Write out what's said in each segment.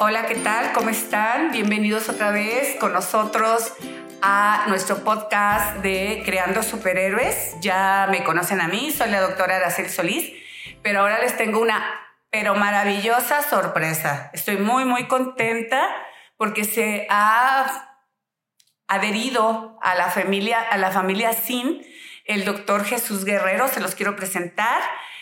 Hola, ¿qué tal? ¿Cómo están? Bienvenidos otra vez con nosotros a nuestro podcast de Creando Superhéroes. Ya me conocen a mí, soy la doctora Aracel Solís, pero ahora les tengo una pero maravillosa sorpresa. Estoy muy, muy contenta porque se ha adherido a la familia, a la familia SIN, el doctor Jesús Guerrero, se los quiero presentar.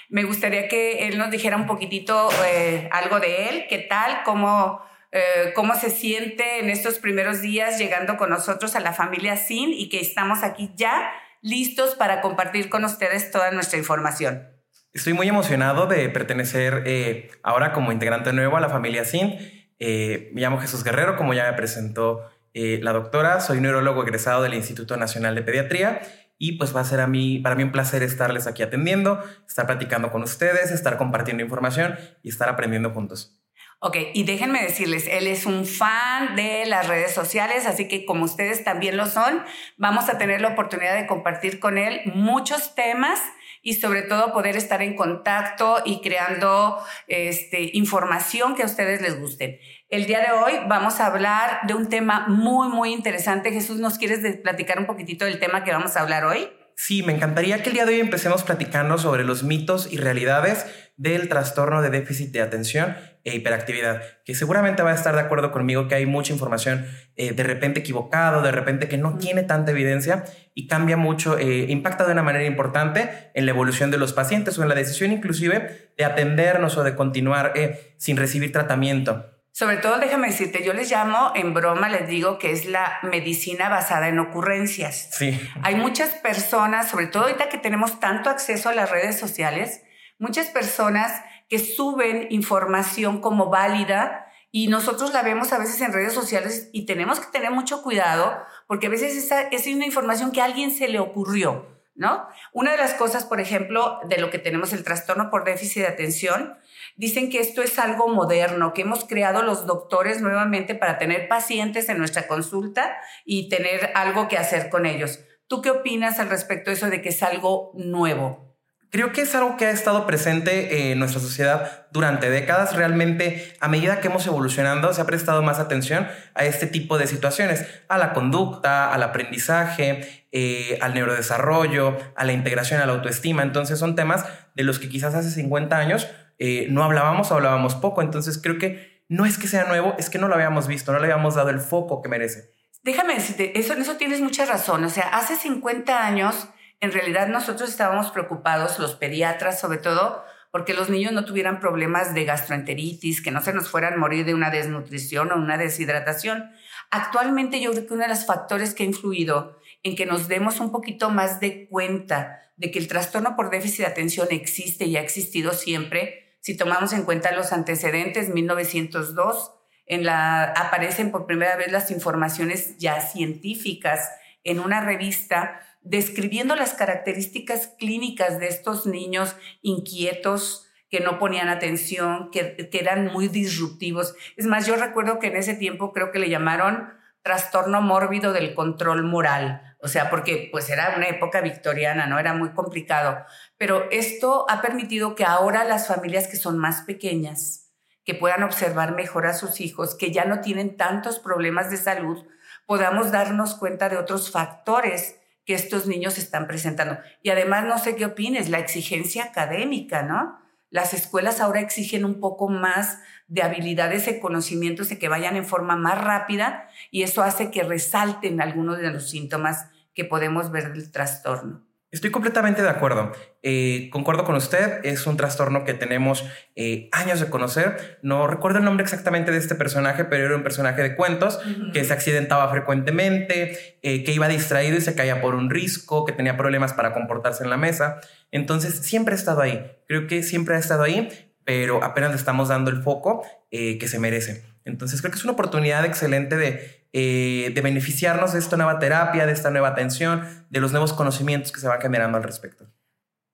Me gustaría que él nos dijera un poquitito eh, algo de él, qué tal, cómo, eh, cómo se siente en estos primeros días llegando con nosotros a la familia SIN y que estamos aquí ya listos para compartir con ustedes toda nuestra información. Estoy muy emocionado de pertenecer eh, ahora como integrante nuevo a la familia SIN. me llamo Jesús Guerrero, como ya me presentó la doctora, soy neurólogo egresado del Instituto Nacional de Pediatría y pues va a ser a mí, para mí un placer estarles aquí atendiendo, estar platicando con ustedes, estar compartiendo información y estar aprendiendo juntos. Ok, y déjenme decirles, él es un fan de las redes sociales, así que como ustedes también lo son, vamos a tener la oportunidad de compartir con él muchos temas y sobre todo poder estar en contacto y creando este, información que a ustedes les guste. El día de hoy vamos a hablar de un tema muy, muy interesante. Jesús, ¿nos quieres platicar un poquitito del tema que vamos a hablar hoy? Sí, me encantaría que el día de hoy empecemos platicando sobre los mitos y realidades del trastorno de déficit de atención e hiperactividad, que seguramente va a estar de acuerdo conmigo que hay mucha información eh, de repente equivocado, de repente que no tiene tanta evidencia y cambia mucho, eh, impacta de una manera importante en la evolución de los pacientes o en la decisión inclusive de atendernos o de continuar eh, sin recibir tratamiento. Sobre todo, déjame decirte, yo les llamo, en broma les digo que es la medicina basada en ocurrencias. Sí. Hay muchas personas, sobre todo ahorita que tenemos tanto acceso a las redes sociales, muchas personas que suben información como válida y nosotros la vemos a veces en redes sociales y tenemos que tener mucho cuidado porque a veces esa, es una información que a alguien se le ocurrió, ¿no? Una de las cosas, por ejemplo, de lo que tenemos el trastorno por déficit de atención, Dicen que esto es algo moderno, que hemos creado los doctores nuevamente para tener pacientes en nuestra consulta y tener algo que hacer con ellos. ¿Tú qué opinas al respecto de eso de que es algo nuevo? Creo que es algo que ha estado presente en nuestra sociedad durante décadas. Realmente, a medida que hemos evolucionado, se ha prestado más atención a este tipo de situaciones, a la conducta, al aprendizaje, eh, al neurodesarrollo, a la integración, a la autoestima. Entonces, son temas de los que quizás hace 50 años eh, no hablábamos o hablábamos poco. Entonces creo que no es que sea nuevo, es que no lo habíamos visto, no le habíamos dado el foco que merece. Déjame decirte, eso, eso tienes mucha razón. O sea, hace 50 años, en realidad nosotros estábamos preocupados, los pediatras sobre todo, porque los niños no tuvieran problemas de gastroenteritis, que no se nos fueran a morir de una desnutrición o una deshidratación. Actualmente yo creo que uno de los factores que ha influido en que nos demos un poquito más de cuenta de que el trastorno por déficit de atención existe y ha existido siempre, si tomamos en cuenta los antecedentes, 1902, en la, aparecen por primera vez las informaciones ya científicas en una revista describiendo las características clínicas de estos niños inquietos, que no ponían atención, que, que, eran muy disruptivos. Es más, yo recuerdo que en ese tiempo creo que le llamaron trastorno mórbido del control moral, o sea, porque pues era una época victoriana, ¿no? Era muy complicado. Pero esto ha permitido que ahora las familias que son más pequeñas, que puedan observar mejor a sus hijos, que ya no tienen tantos problemas de salud, podamos darnos cuenta de otros factores que estos niños están presentando. Y además, no sé qué opines, la exigencia académica, ¿no? Las escuelas ahora exigen un poco más de habilidades y conocimientos de que vayan en forma más rápida y eso hace que resalten algunos de los síntomas que podemos ver del trastorno. Estoy completamente de acuerdo. Eh, concuerdo con usted, es un trastorno que tenemos eh, años de conocer. No recuerdo el nombre exactamente de este personaje, pero era un personaje de cuentos que se accidentaba frecuentemente, eh, que iba distraído y se caía por un risco, que tenía problemas para comportarse en la mesa. Entonces, siempre ha estado ahí. Creo que siempre ha estado ahí, pero apenas le estamos dando el foco que se merece. Entonces, creo que es una oportunidad excelente de eh, de beneficiarnos de esta nueva terapia, de esta nueva atención, de los nuevos conocimientos que se van generando al respecto.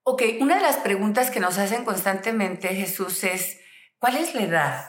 Ok, una de las preguntas que nos hacen constantemente, Jesús, es, ¿cuál es la edad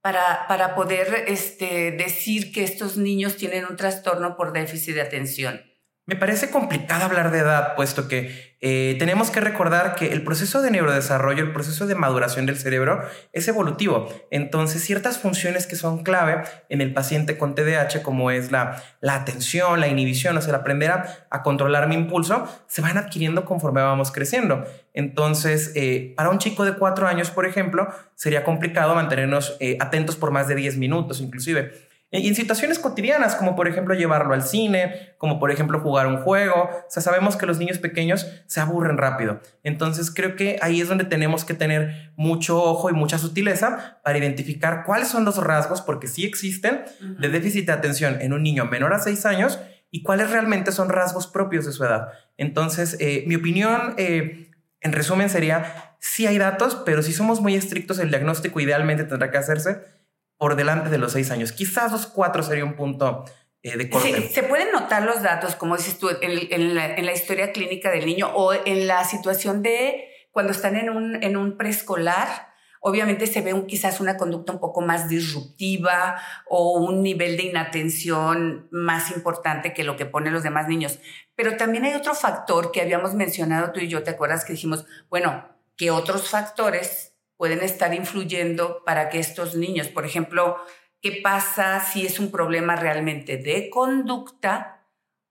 para, para poder este, decir que estos niños tienen un trastorno por déficit de atención? Me parece complicado hablar de edad, puesto que eh, tenemos que recordar que el proceso de neurodesarrollo, el proceso de maduración del cerebro es evolutivo. Entonces, ciertas funciones que son clave en el paciente con TDAH, como es la, la atención, la inhibición, o sea, el aprender a, controlar mi impulso, se van adquiriendo conforme vamos creciendo. Entonces, eh, para un chico de cuatro años, por ejemplo, sería complicado mantenernos eh, atentos por más de 10 minutos, inclusive. Y en situaciones cotidianas, como por ejemplo llevarlo al cine, como por ejemplo jugar un juego. O sea, sabemos que los niños pequeños se aburren rápido. Entonces creo que ahí es donde tenemos que tener mucho ojo y mucha sutileza para identificar cuáles son los rasgos, porque sí existen, de déficit de atención en un niño menor a 6 años y cuáles realmente son rasgos propios de su edad. Entonces, eh, mi opinión, eh, en resumen, sería, sí hay datos, pero si somos muy estrictos, el diagnóstico idealmente tendrá que hacerse por delante de los seis años. Quizás los cuatro sería un punto eh, de corte. Sí, se pueden notar los datos, como dices tú, en, la, historia clínica del niño o en la situación de cuando están en un, en un preescolar. Obviamente se ve quizás una conducta un poco más disruptiva o un nivel de inatención más importante que lo que ponen los demás niños. Pero también hay otro factor que habíamos mencionado tú y yo, ¿te acuerdas que dijimos, bueno, que otros factores pueden estar influyendo para que estos niños, por ejemplo, ¿qué pasa si es un problema realmente de conducta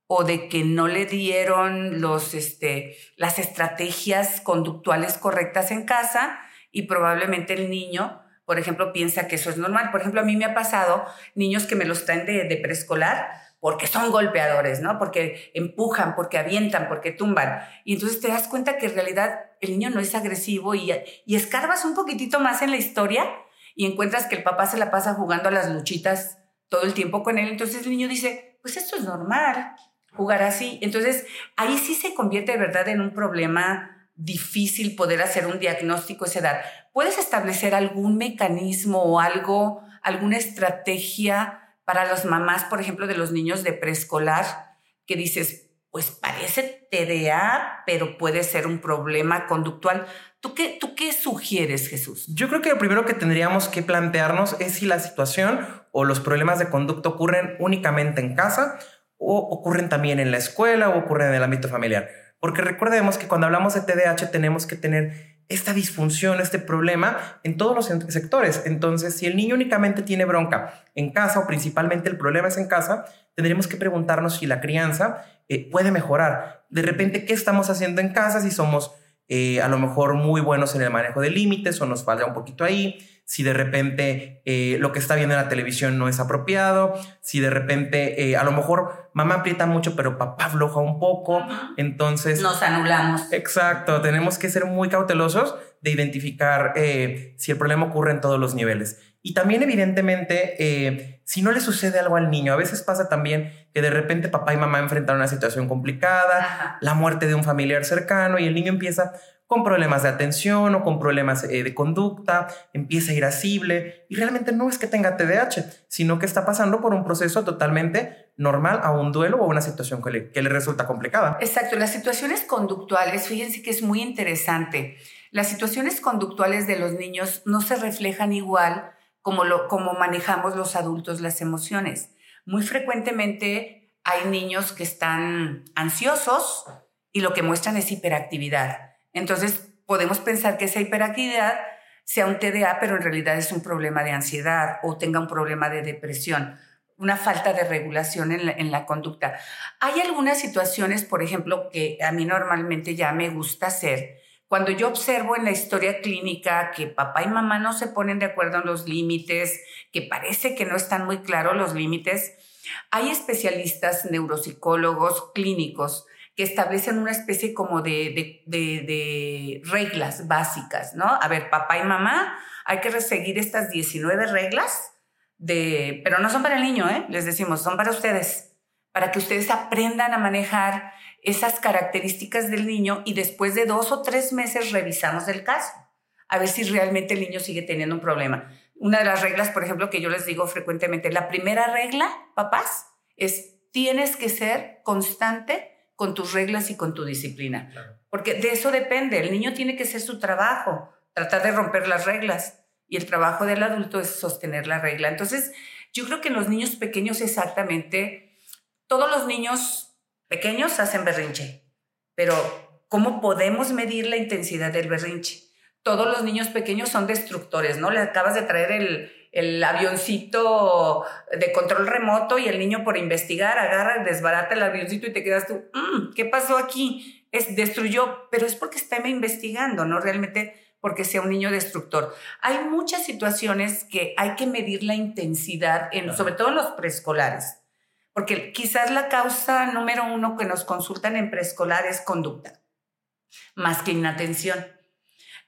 o de que no le dieron los, este, las estrategias conductuales correctas en casa y probablemente el niño, por ejemplo, piensa que eso es normal? Por ejemplo, a mí me ha pasado niños que me los traen de, de preescolar porque son golpeadores, ¿no? Porque empujan, porque avientan, porque tumban. Y entonces te das cuenta que en realidad el niño no es agresivo y, y escarbas un poquitito más en la historia y encuentras que el papá se la pasa jugando a las luchitas todo el tiempo con él. Entonces el niño dice, pues esto es normal, jugar así. Entonces ahí sí se convierte de verdad en un problema difícil poder hacer un diagnóstico a esa edad. ¿Puedes establecer algún mecanismo o algo, alguna estrategia? Para las mamás, por ejemplo, de los niños de preescolar, que dices, pues parece TDA, pero puede ser un problema conductual. ¿Tú qué, ¿Tú qué sugieres, Jesús? Yo creo que lo primero que tendríamos que plantearnos es si la situación o los problemas de conducta ocurren únicamente en casa o ocurren también en la escuela o ocurren en el ámbito familiar. Porque recordemos que cuando hablamos de TDAH tenemos que tener esta disfunción, este problema en todos los sectores. Entonces, si el niño únicamente tiene bronca en casa o principalmente el problema es en casa, tendremos que preguntarnos si la crianza eh, puede mejorar. De repente, ¿qué estamos haciendo en casa si somos eh, a lo mejor muy buenos en el manejo de límites o nos falta un poquito ahí? si de repente eh, lo que está viendo en la televisión no es apropiado, si de repente eh, a lo mejor mamá aprieta mucho pero papá afloja un poco, entonces... Nos anulamos. Exacto, tenemos que ser muy cautelosos de identificar si el problema ocurre en todos los niveles. Y también evidentemente, si no le sucede algo al niño, a veces pasa también que de repente papá y mamá enfrentan una situación complicada, la muerte de un familiar cercano y el niño empieza con problemas de atención o con problemas eh, de conducta, empieza irascible y realmente no es que tenga TDAH, sino que está pasando por un proceso totalmente normal a un duelo o a una situación que le, que le resulta complicada. Exacto, las situaciones conductuales, fíjense que es muy interesante. Las situaciones conductuales de los niños no se reflejan igual como, lo, como manejamos los adultos las emociones. Muy frecuentemente hay niños que están ansiosos y lo que muestran es hiperactividad entonces, podemos pensar que esa hiperactividad sea un TDA, pero en realidad es un problema de ansiedad o tenga un problema de depresión, una falta de regulación en la, conducta. Hay algunas situaciones, por ejemplo, que a mí normalmente ya me gusta hacer. Cuando yo observo en la historia clínica que papá y mamá no se ponen de acuerdo en los límites, que parece que no están muy claros los límites, hay especialistas neuropsicólogos clínicos que establecen una especie como de, reglas básicas, ¿no? A ver, papá y mamá, hay que seguir estas 19 reglas, de, pero no son para el niño, ¿eh? Les decimos, son para ustedes, para que ustedes aprendan a manejar esas características del niño y después de dos o tres meses revisamos el caso, a ver si realmente el niño sigue teniendo un problema. Una de las reglas, por ejemplo, que yo les digo frecuentemente, la primera regla, papás, es tienes que ser constante con tus reglas y con tu disciplina. Porque de eso depende. El niño tiene que hacer su trabajo, tratar de romper las reglas. Y el trabajo del adulto es sostener la regla. Entonces, yo creo que en los niños pequeños exactamente, todos los niños pequeños hacen berrinche, pero ¿cómo podemos medir la intensidad del berrinche? Todos los niños pequeños son destructores, ¿no? Le acabas de traer el, el avioncito de control remoto y el niño por investigar agarra, desbarata el avioncito y te quedas tú, mm, ¿qué pasó aquí? Es, destruyó, pero es porque está investigando, no realmente porque sea un niño destructor. Hay muchas situaciones que hay que medir la intensidad, en, sobre todo en los preescolares, porque quizás la causa número uno que nos consultan en preescolar es conducta, más que inatención.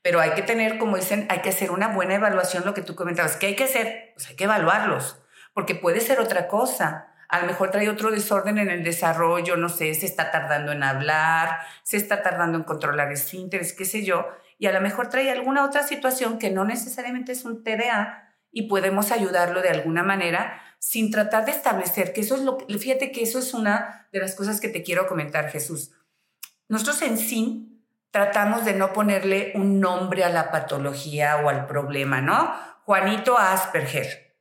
Pero hay que tener, como dicen, hay que hacer una buena evaluación, lo que tú comentabas. ¿Qué hay que hacer? Pues hay que evaluarlos, porque puede ser otra cosa. A lo mejor trae otro desorden en el desarrollo, no sé, se está tardando en hablar, se está tardando en controlar esfínteres, qué sé yo, y a lo mejor trae alguna otra situación que no necesariamente es un TDA y podemos ayudarlo de alguna manera sin tratar de establecer que eso es lo fíjate que eso es una de las cosas que te quiero comentar, Jesús. Nosotros en sí tratamos de no ponerle un nombre a la patología o al problema, ¿no? Juanito Asperger,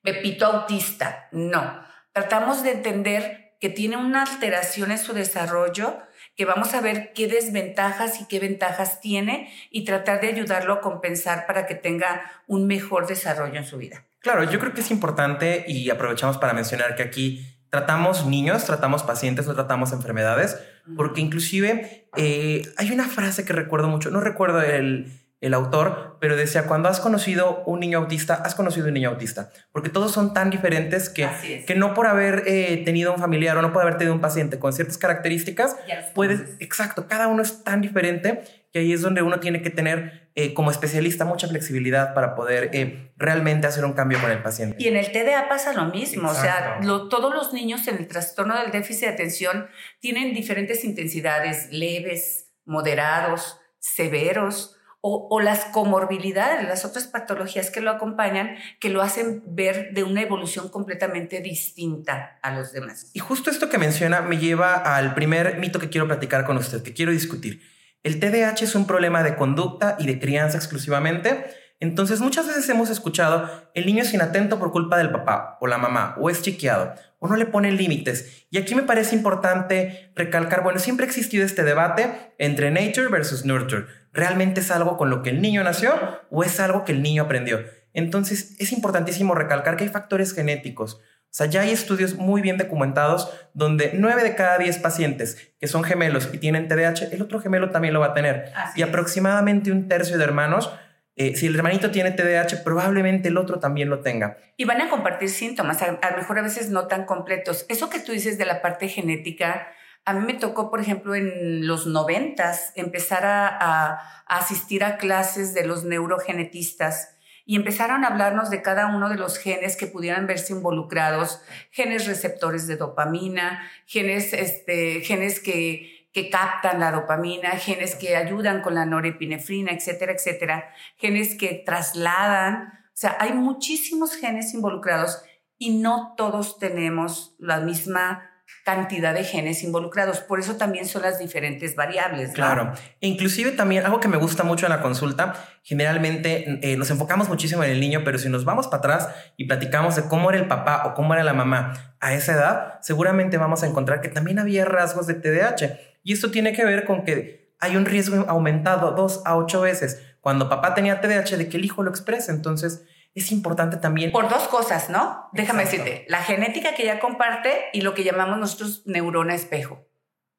Pepito autista, no. Tratamos de entender que tiene una alteración en su desarrollo, que vamos a ver qué desventajas y qué ventajas tiene y tratar de ayudarlo a compensar para que tenga un mejor desarrollo en su vida. Claro, yo creo que es importante y aprovechamos para mencionar que aquí tratamos niños, tratamos pacientes, no tratamos enfermedades, porque inclusive eh, hay una frase que recuerdo mucho, no recuerdo el, el autor, pero decía, cuando has conocido un niño autista, has conocido un niño autista, porque todos son tan diferentes que, que no por haber eh, tenido un familiar o no por haber tenido un paciente con ciertas características, puedes, exacto, cada uno es tan diferente que ahí es donde uno tiene que tener eh, como especialista mucha flexibilidad para poder eh, realmente hacer un cambio con el paciente. Y en el TDA pasa lo mismo, o sea, todos los niños en el trastorno del déficit de atención tienen diferentes intensidades, leves, moderados, severos. O, o, las comorbilidades, las otras patologías que lo acompañan, que lo hacen ver de una evolución completamente distinta a los demás. Y justo esto que menciona me lleva al primer mito que quiero platicar con usted, que quiero discutir. El TDAH es un problema de conducta y de crianza exclusivamente. Entonces muchas veces hemos escuchado, el niño es inatento por culpa del papá o la mamá, o es chiqueado, o no le ponen límites. Y aquí me parece importante recalcar, bueno, siempre ha existido este debate entre nature versus nurture. ¿Realmente es algo con lo que el niño nació o es algo que el niño aprendió? Entonces es importantísimo recalcar que hay factores genéticos. O sea, ya hay estudios muy bien documentados donde 9 de cada 10 pacientes que son gemelos y tienen TDAH, el otro gemelo también lo va a tener. y aproximadamente un tercio de hermanos, eh, si el hermanito tiene TDAH, probablemente el otro también lo tenga. Y van a compartir síntomas, a, lo mejor a veces no tan completos. Eso que tú dices de la parte genética, a mí me tocó, por ejemplo, en los noventas empezar a asistir a clases de los neurogenetistas y empezaron a hablarnos de cada uno de los genes que pudieran verse involucrados, genes receptores de dopamina, genes, este, genes que, que captan la dopamina, genes que ayudan con la norepinefrina, etcétera, etcétera, genes que trasladan. O sea, hay muchísimos genes involucrados y no todos tenemos la misma cantidad de genes involucrados. Por eso también son las diferentes variables. Claro. E inclusive también algo que me gusta mucho en la consulta, generalmente eh, nos enfocamos muchísimo en el niño, pero si nos vamos para atrás y platicamos de cómo era el papá o cómo era la mamá a esa edad, seguramente vamos a encontrar que también había rasgos de TDAH. Y esto tiene que ver con que hay un riesgo aumentado dos a ocho veces cuando papá tenía TDAH de que el hijo lo exprese. Entonces, es importante también. Por dos cosas, ¿no? Déjame decirte, la genética que ya comparte y lo que llamamos nosotros neurona espejo.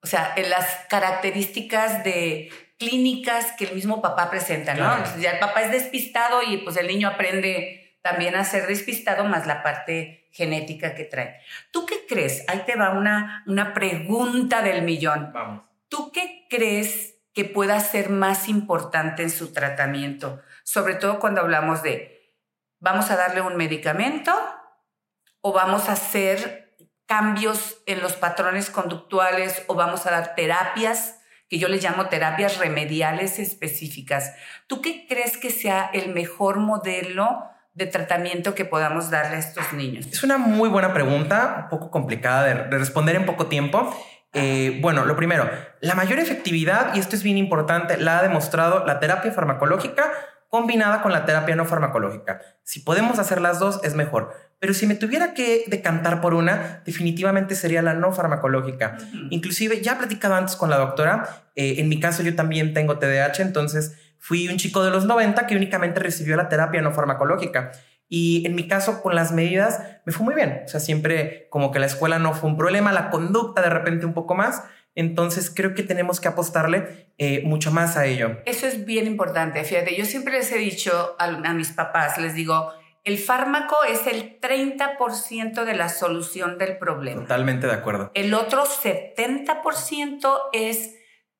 O sea, en las características de clínicas que el mismo papá presenta, ¿no? ya el papá es despistado y pues el niño aprende también a ser despistado más la parte genética que trae. ¿Tú qué crees? Ahí te va una, una pregunta del millón. Vamos. ¿Tú qué crees que pueda ser más importante en su tratamiento? Sobre todo cuando hablamos de ¿Vamos a darle un medicamento o vamos a hacer cambios en los patrones conductuales o vamos a dar terapias que yo les llamo terapias remediales específicas? ¿Tú qué crees que sea el mejor modelo de tratamiento que podamos darle a estos niños? Es una muy buena pregunta, un poco complicada de, responder en poco tiempo. Eh, bueno, lo primero, la mayor efectividad, y esto es bien importante, la ha demostrado la terapia farmacológica combinada con la terapia no farmacológica. Si podemos hacer las dos, es mejor. Pero si me tuviera que decantar por una, definitivamente sería la no farmacológica. Inclusive, ya he platicado antes con la doctora, eh, en mi caso yo también tengo TDAH, entonces fui un chico de los 90 que únicamente recibió la terapia no farmacológica. Y en mi caso, con las medidas, me fue muy bien. O sea, siempre como que la escuela no fue un problema, la conducta de repente un poco más, entonces creo que tenemos que apostarle eh, mucho más a ello. Eso es bien importante. Fíjate, yo siempre les he dicho a, a mis papás, les digo, el fármaco es el 30% de la solución del problema. Totalmente de acuerdo. El otro 70% es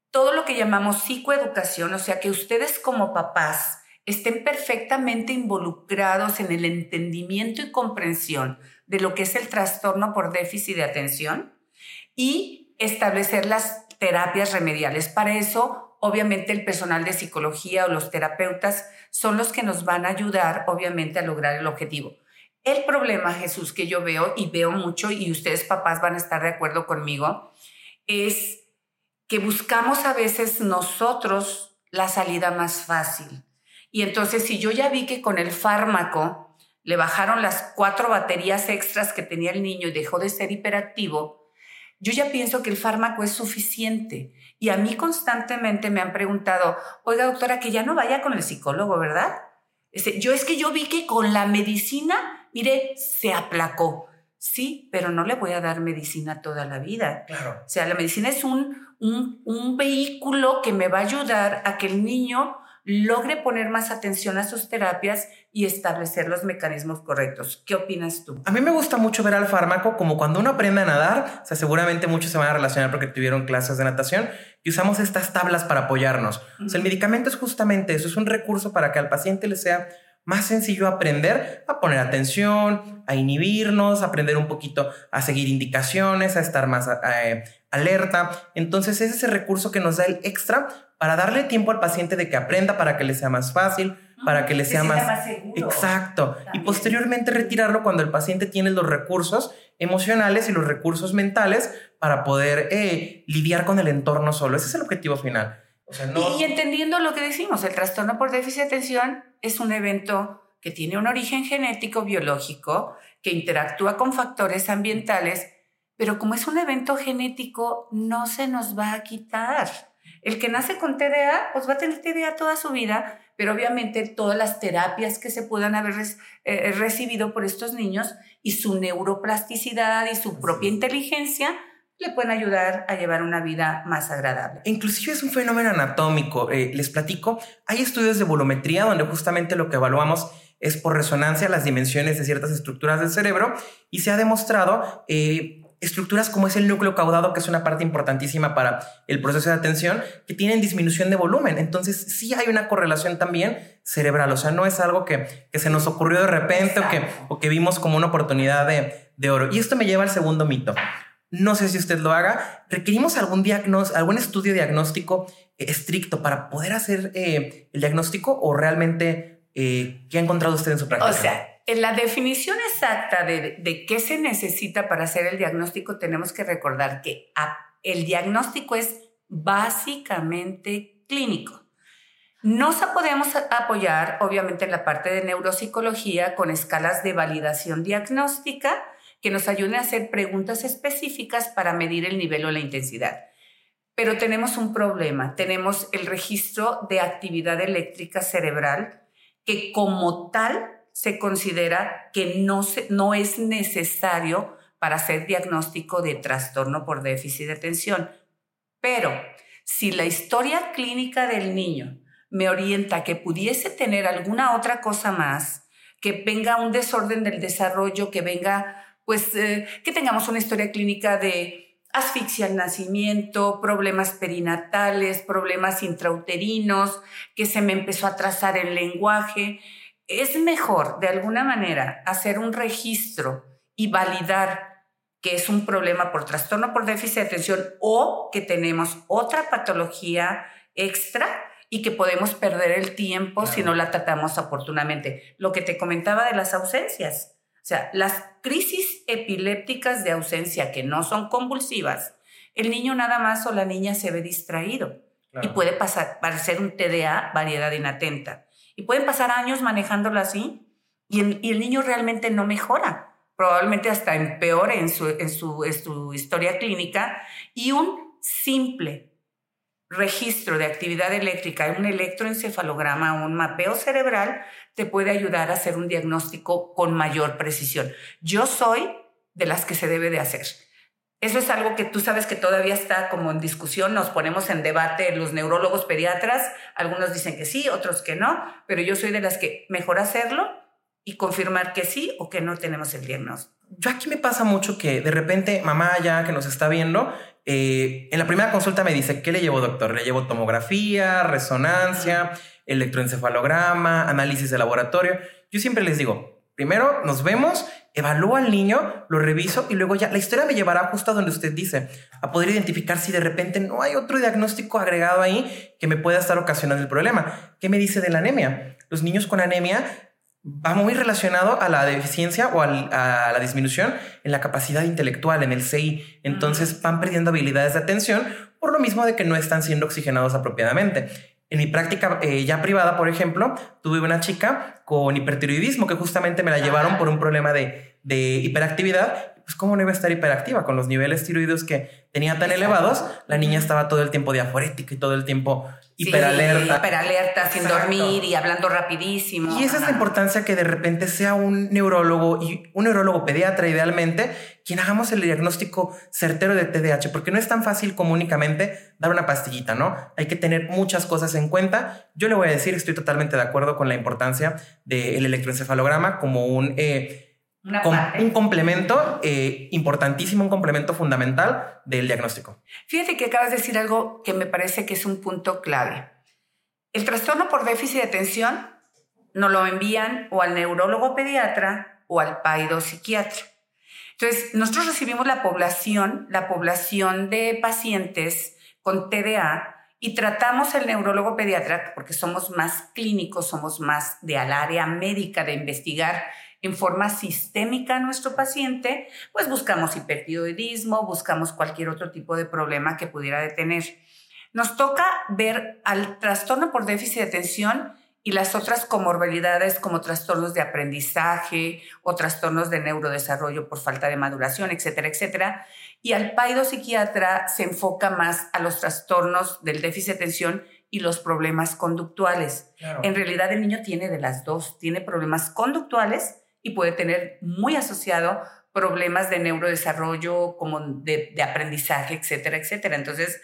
todo lo que llamamos psicoeducación, o sea, que ustedes como papás estén perfectamente involucrados en el entendimiento y comprensión de lo que es el trastorno por déficit de atención y establecer las terapias remediales. Para eso, obviamente, el personal de psicología o los terapeutas son los que nos van a ayudar, obviamente, a lograr el objetivo. El problema, Jesús, que yo veo y veo mucho, y ustedes papás van a estar de acuerdo conmigo, es que buscamos a veces nosotros la salida más fácil. Y entonces, si yo ya vi que con el fármaco le bajaron las cuatro baterías extras que tenía el niño y dejó de ser hiperactivo, yo ya pienso que el fármaco es suficiente. Y a mí constantemente me han preguntado, oiga doctora, que ya no vaya con el psicólogo, ¿verdad? Este, yo es que yo vi que con la medicina, mire, se aplacó. Sí, pero no le voy a dar medicina toda la vida. Claro. O sea, la medicina es un, un, un vehículo que me va a ayudar a que el niño logre poner más atención a sus terapias y establecer los mecanismos correctos. ¿Qué opinas tú? A mí me gusta mucho ver al fármaco como cuando uno aprende a nadar, o sea, seguramente muchos se van a relacionar porque tuvieron clases de natación y usamos estas tablas para apoyarnos. O sea, el medicamento es justamente eso, es un recurso para que al paciente le sea más sencillo aprender a poner atención, a inhibirnos, aprender un poquito a seguir indicaciones, a estar más eh, alerta. Entonces es ese recurso que nos da el extra para darle tiempo al paciente de que aprenda, para que le sea más fácil, para que le sea más... Exacto. Y posteriormente retirarlo cuando el paciente tiene los recursos emocionales y los recursos mentales para poder eh, lidiar con el entorno solo. Ese es el objetivo final. Y, entendiendo lo que decimos, el trastorno por déficit de atención es un evento que tiene un origen genético, biológico, que interactúa con factores ambientales, pero como es un evento genético, no se nos va a quitar. El que nace con TDA, pues va a tener TDA toda su vida, pero obviamente todas las terapias que se puedan haber eh, recibido por estos niños y su neuroplasticidad y su propia inteligencia le pueden ayudar a llevar una vida más agradable. Inclusive es un fenómeno anatómico. Eh, les platico, hay estudios de volumetría donde justamente lo que evaluamos es por resonancia las dimensiones de ciertas estructuras del cerebro y se ha demostrado eh, estructuras como es el núcleo caudado, que es una parte importantísima para el proceso de atención, que tienen disminución de volumen. Entonces, sí hay una correlación también cerebral. O sea, no es algo que, que se nos ocurrió de repente o que, o que vimos como una oportunidad de, de oro. Y esto me lleva al segundo mito. No sé si usted lo haga. Requerimos algún diagnóstico, algún estudio diagnóstico eh, estricto para poder hacer eh, el diagnóstico o realmente eh, qué ha encontrado usted en su práctica. O sea, en la definición exacta de, qué se necesita para hacer el diagnóstico, tenemos que recordar que el diagnóstico es básicamente clínico. Nos podemos apoyar, obviamente, en la parte de neuropsicología con escalas de validación diagnóstica que nos ayuden a hacer preguntas específicas para medir el nivel o la intensidad. Pero tenemos un problema, tenemos el registro de actividad eléctrica cerebral que como tal se considera que no, no es necesario para hacer diagnóstico de trastorno por déficit de atención. Pero si la historia clínica del niño me orienta que pudiese tener alguna otra cosa más, que venga un desorden del desarrollo, que venga, pues, eh, que tengamos una historia clínica de asfixia al nacimiento, problemas perinatales, problemas intrauterinos, que se me empezó a trazar el lenguaje, es mejor de alguna manera hacer un registro y validar que es un problema por trastorno por déficit de atención o que tenemos otra patología extra y que podemos perder el tiempo si no la tratamos oportunamente. Lo que te comentaba de las ausencias. O sea, las crisis epilépticas de ausencia que no son convulsivas, el niño nada más o la niña se ve distraído y puede pasar, parecer un TDA, variedad inatenta Y pueden pasar años manejándolo así y el, niño realmente no mejora. Probablemente hasta empeore en su, en su historia clínica. Y un simple registro de actividad eléctrica, un electroencefalograma, un mapeo cerebral, te puede ayudar a hacer un diagnóstico con mayor precisión. Yo soy de las que se debe de hacer. Eso es algo que tú sabes que todavía está como en discusión, nos ponemos en debate los neurólogos pediatras, algunos dicen que sí, otros que no, pero yo soy de las que mejor hacerlo y confirmar que sí o que no tenemos el diagnóstico. Yo aquí me pasa mucho que de repente mamá ya que nos está viendo, eh, en la primera consulta me dice, ¿qué le llevo doctor? Le llevo tomografía, resonancia, electroencefalograma, análisis de laboratorio. Yo siempre les digo, primero nos vemos evalúo al niño, lo reviso y luego ya la historia me llevará justo a donde usted dice, a poder identificar si de repente no hay otro diagnóstico agregado ahí que me pueda estar ocasionando el problema. ¿Qué me dice de la anemia? Los niños con anemia va muy relacionado a la deficiencia o a la disminución en la capacidad intelectual, en el CI. Entonces van perdiendo habilidades de atención por lo mismo de que no están siendo oxigenados apropiadamente. En mi práctica eh, ya privada, por ejemplo, tuve una chica con hipertiroidismo que justamente me la llevaron por un problema de, de hiperactividad. Pues, ¿cómo no iba a estar hiperactiva? Con los niveles tiroides que tenía tan elevados, la niña estaba todo el tiempo diaforética y todo el tiempo hiperalerta. hiperalerta, sin dormir y hablando rapidísimo. Y esa es la importancia que de repente sea un neurólogo y un neurólogo pediatra idealmente quien hagamos el diagnóstico certero de TDAH, porque no es tan fácil como únicamente dar una pastillita, ¿no? Hay que tener muchas cosas en cuenta. Yo le voy a decir, estoy totalmente de acuerdo con la importancia del electroencefalograma como un... Eh, un complemento eh, importantísimo, un complemento fundamental del diagnóstico. Fíjate que acabas de decir algo que me parece que es un punto clave. El trastorno por déficit de atención nos lo envían o al neurólogo pediatra o al paido psiquiatra. Entonces, nosotros recibimos la población, la población de pacientes con TDA y tratamos el neurólogo pediatra porque somos más clínicos, somos más de al área médica de investigar en forma sistémica a nuestro paciente, pues buscamos hipertiroidismo, buscamos cualquier otro tipo de problema que pudiera detener. Nos toca ver al trastorno por déficit de atención y las otras comorbilidades como trastornos de aprendizaje o trastornos de neurodesarrollo por falta de maduración, etcétera, etcétera. Y al paido psiquiatra se enfoca más a los trastornos del déficit de atención y los problemas conductuales. En realidad el niño tiene de las dos, tiene problemas conductuales y puede tener muy asociado problemas de neurodesarrollo, como de, aprendizaje, etcétera, etcétera. Entonces,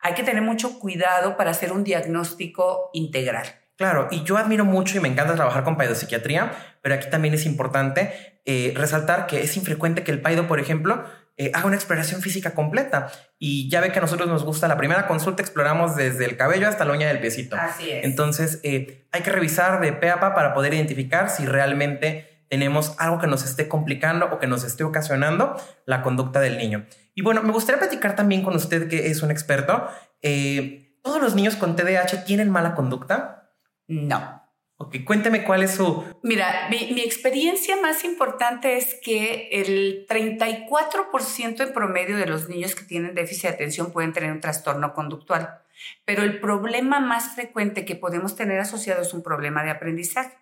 hay que tener mucho cuidado para hacer un diagnóstico integral. Claro, y yo admiro mucho y me encanta trabajar con paidopsiquiatría, pero aquí también es importante eh, resaltar que es infrecuente que el paido, por ejemplo, eh, haga una exploración física completa. Y ya ve que a nosotros nos gusta la primera consulta, exploramos desde el cabello hasta la uña del piecito. Así es. Entonces, eh, hay que revisar de pe a pa para poder identificar si realmente tenemos algo que nos esté complicando o que nos esté ocasionando la conducta del niño. Y bueno, me gustaría platicar también con usted que es un experto. Eh, ¿Todos los niños con TDAH tienen mala conducta? No. Ok, cuénteme cuál es su... Mira, mi, mi experiencia más importante es que el 34% en promedio de los niños que tienen déficit de atención pueden tener un trastorno conductual, pero el problema más frecuente que podemos tener asociado es un problema de aprendizaje.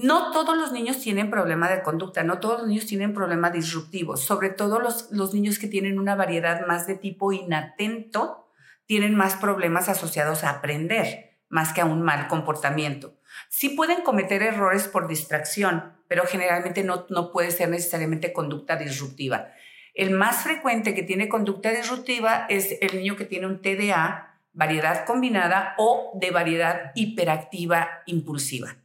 No todos los niños tienen problema de conducta, no todos los niños tienen problema disruptivo, sobre todo los, los niños que tienen una variedad más de tipo inatento tienen más problemas asociados a aprender, más que a un mal comportamiento. Sí pueden cometer errores por distracción, pero generalmente no, no puede ser necesariamente conducta disruptiva. El más frecuente que tiene conducta disruptiva es el niño que tiene un TDA, variedad combinada o de variedad hiperactiva impulsiva.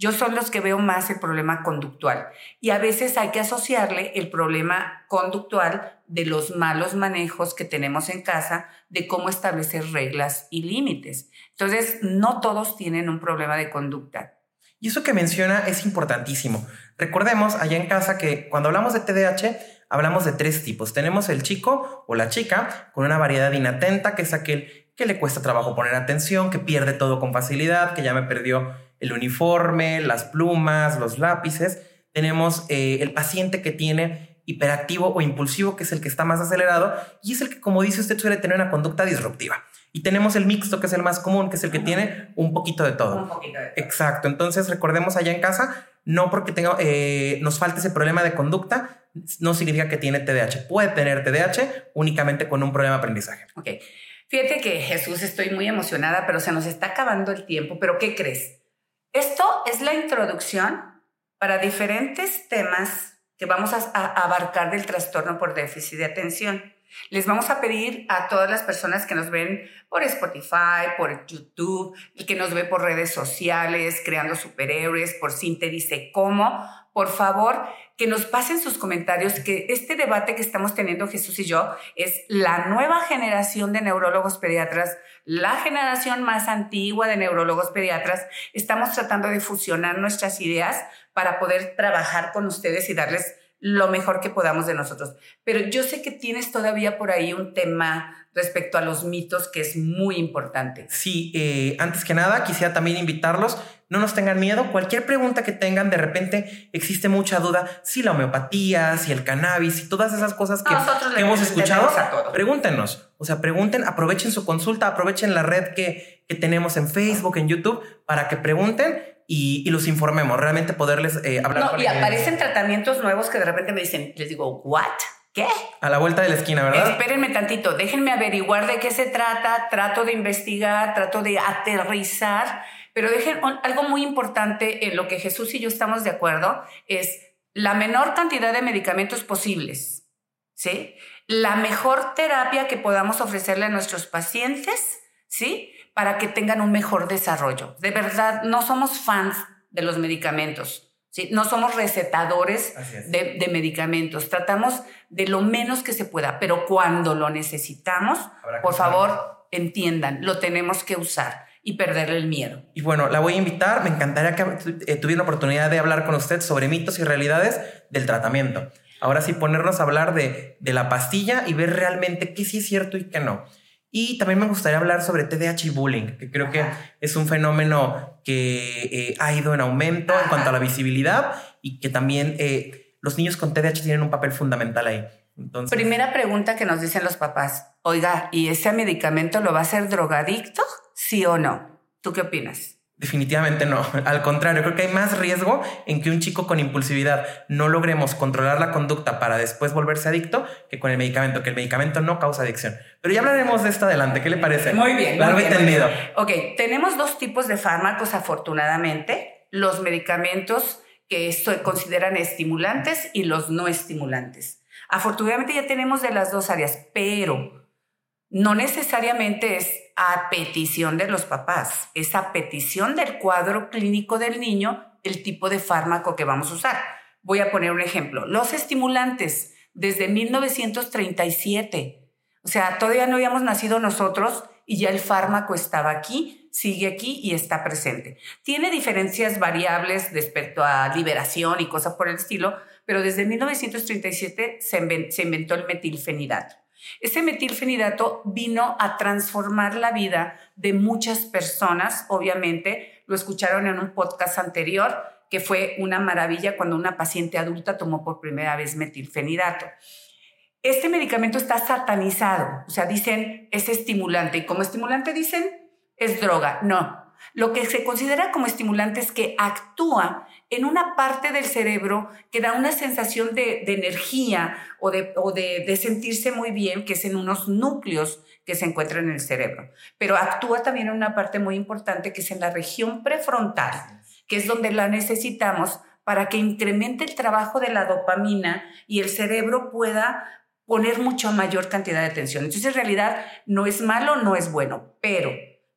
Yo son los que veo más el problema conductual y a veces hay que asociarle el problema conductual de los malos manejos que tenemos en casa, de cómo establecer reglas y límites. Entonces, no todos tienen un problema de conducta. Y eso que menciona es importantísimo. Recordemos allá en casa que cuando hablamos de TDAH, hablamos de tres tipos. Tenemos el chico o la chica con una variedad inatenta, que es aquel que le cuesta trabajo poner atención, que pierde todo con facilidad, que ya me perdió el uniforme, las plumas, los lápices. Tenemos eh, el paciente que tiene hiperactivo o impulsivo, que es el que está más acelerado, y es el que, como dice usted, suele tener una conducta disruptiva. Y tenemos el mixto, que es el más común, que es el que tiene un poquito de todo. Un poquito de todo. Exacto. Entonces, recordemos allá en casa, no porque tenga, eh, nos falte ese problema de conducta, no significa que tiene TDAH. Puede tener TDAH únicamente con un problema de aprendizaje. Ok. Fíjate que Jesús, estoy muy emocionada, pero se nos está acabando el tiempo. ¿Pero qué crees? Esto es la introducción para diferentes temas que vamos a, abarcar del trastorno por déficit de atención. Les vamos a pedir a todas las personas que nos ven por Spotify, por YouTube, y que nos ve por redes sociales, creando superhéroes, por Cinte dice cómo, por favor, que nos pasen sus comentarios, que este debate que estamos teniendo Jesús y yo es la nueva generación de neurólogos pediatras, la generación más antigua de neurólogos pediatras. Estamos tratando de fusionar nuestras ideas para poder trabajar con ustedes y darles lo mejor que podamos de nosotros. Pero yo sé que tienes todavía por ahí un tema respecto a los mitos que es muy importante. Sí, eh, antes que nada quisiera también invitarlos, no nos tengan miedo, cualquier pregunta que tengan, de repente existe mucha duda, si la homeopatía, si el cannabis, y todas esas cosas que, que hemos escuchado, pregúntenos, o sea, pregunten, aprovechen su consulta, aprovechen la red que, que tenemos en Facebook, en YouTube, para que pregunten y, los informemos, realmente poderles eh, hablar. No, y aparecen tratamientos nuevos que de repente me dicen, les digo, ¿what? ¿Qué? A la vuelta de la esquina, ¿verdad? Espérenme tantito, déjenme averiguar de qué se trata, trato de investigar, trato de aterrizar, pero dejen algo muy importante en lo que Jesús y yo estamos de acuerdo es la menor cantidad de medicamentos posibles, ¿sí? La mejor terapia que podamos ofrecerle a nuestros pacientes, ¿sí? Para que tengan un mejor desarrollo. De verdad, no somos fans de los medicamentos. ¿Sí? No somos recetadores de, medicamentos. Tratamos de lo menos que se pueda, pero cuando lo necesitamos, por favor, entiendan, lo tenemos que usar y perderle el miedo. Y bueno, la voy a invitar. Me encantaría que eh, tuviera la oportunidad de hablar con usted sobre mitos y realidades del tratamiento. Ahora sí, ponernos a hablar de, de la pastilla y ver realmente qué sí es cierto y qué no. Y también me gustaría hablar sobre TDAH y bullying, que creo que es un fenómeno que eh, ha ido en aumento en cuanto a la visibilidad y que también eh, los niños con TDAH tienen un papel fundamental ahí. Entonces, Primera pregunta que nos dicen los papás, oiga, ¿y ese medicamento lo va a hacer drogadicto? ¿Sí o no? ¿Tú qué opinas? Definitivamente no. Al contrario, creo que hay más riesgo en que un chico con impulsividad no logremos controlar la conducta para después volverse adicto que con el medicamento, que el medicamento no causa adicción. Pero ya hablaremos de esto adelante. ¿Qué le parece? Muy bien. Largo entendido. Ok, tenemos dos tipos de fármacos, afortunadamente. Los medicamentos que se consideran estimulantes y los no estimulantes. Afortunadamente ya tenemos de las dos áreas, pero no necesariamente es a petición de los papás, es a petición del cuadro clínico del niño el tipo de fármaco que vamos a usar. Voy a poner un ejemplo. Los estimulantes, desde 1937. O sea, todavía no habíamos nacido nosotros y ya el fármaco estaba aquí, sigue aquí y está presente. Tiene diferencias variables respecto a liberación y cosas por el estilo, pero desde 1937 se inventó el metilfenidato. Ese metilfenidato vino a transformar la vida de muchas personas, obviamente, lo escucharon en un podcast anterior, que fue una maravilla cuando una paciente adulta tomó por primera vez metilfenidato. Este medicamento está satanizado, o sea, dicen es estimulante y como estimulante dicen es droga. No, lo que se considera como estimulante es que actúa en una parte del cerebro que da una sensación de, energía o, de, sentirse muy bien, que es en unos núcleos que se encuentran en el cerebro. Pero actúa también en una parte muy importante que es en la región prefrontal, que es donde la necesitamos para que incremente el trabajo de la dopamina y el cerebro pueda poner mucha mayor cantidad de atención. Entonces, en realidad, no es malo, no es bueno, pero,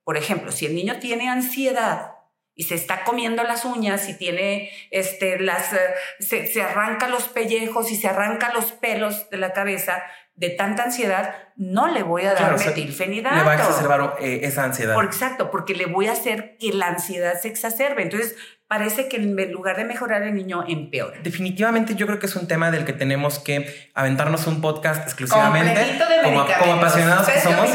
por ejemplo, si el niño tiene ansiedad, y se está comiendo las uñas y tiene este las eh, se, arranca los pellejos y se arranca los pelos de la cabeza de tanta ansiedad, no le voy a dar metilfenidato. Le va a exacerbar eh, esa ansiedad. exacto, porque le voy a hacer que la ansiedad se exacerbe. Entonces, parece que en lugar de mejorar el niño empeora. Definitivamente yo creo que es un tema del que tenemos que aventarnos un podcast exclusivamente como, apasionados que somos.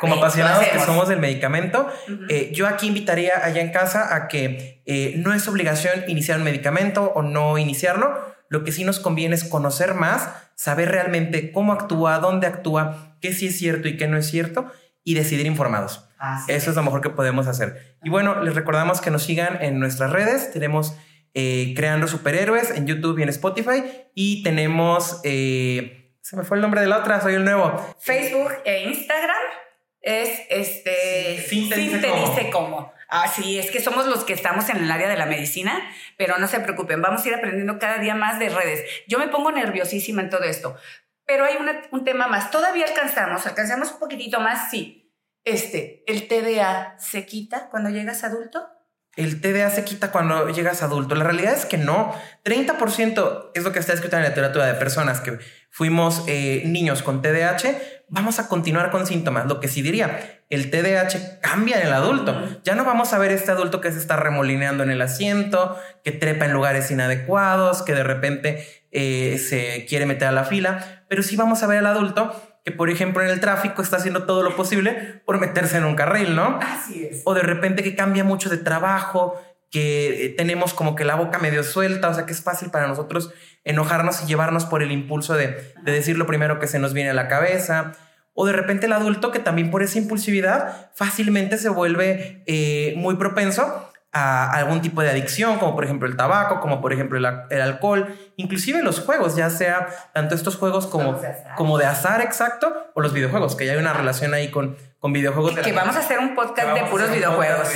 Como apasionados que somos del medicamento. Eh, yo aquí invitaría allá en casa a que eh, no es obligación iniciar un medicamento o no iniciarlo. Lo que sí nos conviene es conocer más, saber realmente cómo actúa, dónde actúa, qué sí es cierto y qué no es cierto y decidir informados. Eso es. lo mejor que podemos hacer. Y bueno, les recordamos que nos sigan en nuestras redes. Tenemos eh, Creando Superhéroes en YouTube y en Spotify. Y tenemos... Eh, se me fue el nombre de la otra, soy el nuevo. Facebook e Instagram es este... Sí, te dice cómo. Ah, sí, es que somos los que estamos en el área de la medicina, pero no se preocupen, vamos a ir aprendiendo cada día más de redes. Yo me pongo nerviosísima en todo esto, pero hay un tema más. Todavía alcanzamos, alcanzamos un poquitito más, sí. Este, ¿el TDA se quita cuando llegas adulto? El TDA se quita cuando llegas adulto. La realidad es que no. 30% es lo que está escrito en la literatura de personas que fuimos eh, niños con TDAH. Vamos a continuar con síntomas. Lo que sí diría, el TDAH cambia en el adulto. Ya no vamos a ver este adulto que se está remolineando en el asiento, que trepa en lugares inadecuados, que de repente eh, se quiere meter a la fila, pero sí vamos a ver al adulto que, por ejemplo, en el tráfico está haciendo todo lo posible por meterse en un carril, ¿no? Así es. O de repente que cambia mucho de trabajo, que eh, tenemos como que la boca medio suelta, o sea que es fácil para nosotros enojarnos y llevarnos por el impulso de, de decir lo primero que se nos viene a la cabeza o de repente el adulto que también por esa impulsividad fácilmente se vuelve eh, muy propenso a algún tipo de adicción, como por ejemplo el tabaco, como por ejemplo el, alcohol, inclusive los juegos, ya sea tanto estos juegos como, como de azar exacto, o los videojuegos, que ya hay una relación ahí con, con videojuegos. Que, vamos a hacer un podcast de puros videojuegos.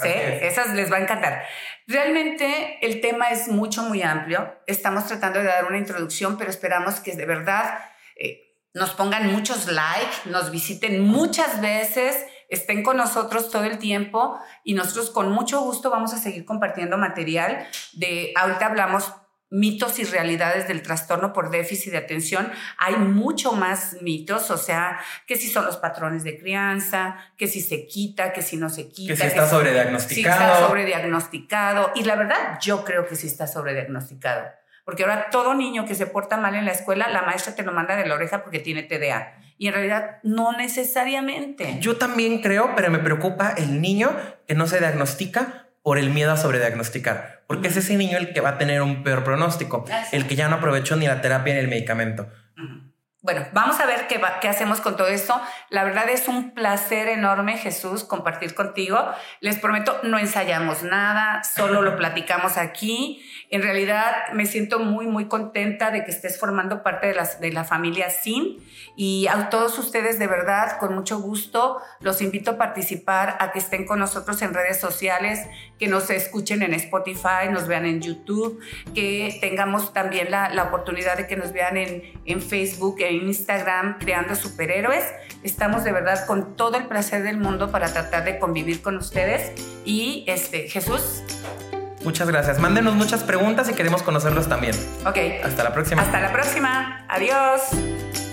sí, esas les va a encantar. Realmente el tema es mucho, muy amplio. Estamos tratando de dar una introducción, pero esperamos que de verdad... Eh, nos pongan muchos likes, nos visiten muchas veces, estén con nosotros todo el tiempo y nosotros con mucho gusto vamos a seguir compartiendo material de, ahorita hablamos mitos y realidades del trastorno por déficit de atención. Hay mucho más mitos, o sea, que si son los patrones de crianza, que si se quita, que si no se quita. Que si está sobrediagnosticado. Si está sobrediagnosticado. Y la verdad, yo creo que sí está sobrediagnosticado. Porque ahora todo niño que se porta mal en la escuela, la maestra te lo manda de la oreja porque tiene TDA. Y en realidad no necesariamente. Yo también creo, pero me preocupa el niño que no se diagnostica por el miedo a sobrediagnosticar. Porque es ese niño el que va a tener un peor pronóstico, el que ya no aprovechó ni la terapia ni el medicamento. Bueno, vamos a ver qué, qué, hacemos con todo esto. La verdad es un placer enorme, Jesús, compartir contigo. Les prometo, no ensayamos nada, solo lo platicamos aquí. En realidad me siento muy, muy contenta de que estés formando parte de, las, de la familia SIN y a todos ustedes de verdad, con mucho gusto, los invito a participar, a que estén con nosotros en redes sociales, que nos escuchen en Spotify, nos vean en YouTube, que tengamos también la, la oportunidad de que nos vean en, en Facebook e Instagram creando superhéroes. Estamos de verdad con todo el placer del mundo para tratar de convivir con ustedes y este, Jesús. Muchas gracias. Mándenos muchas preguntas y queremos conocerlos también. Ok. Hasta la próxima. Hasta la próxima. Adiós.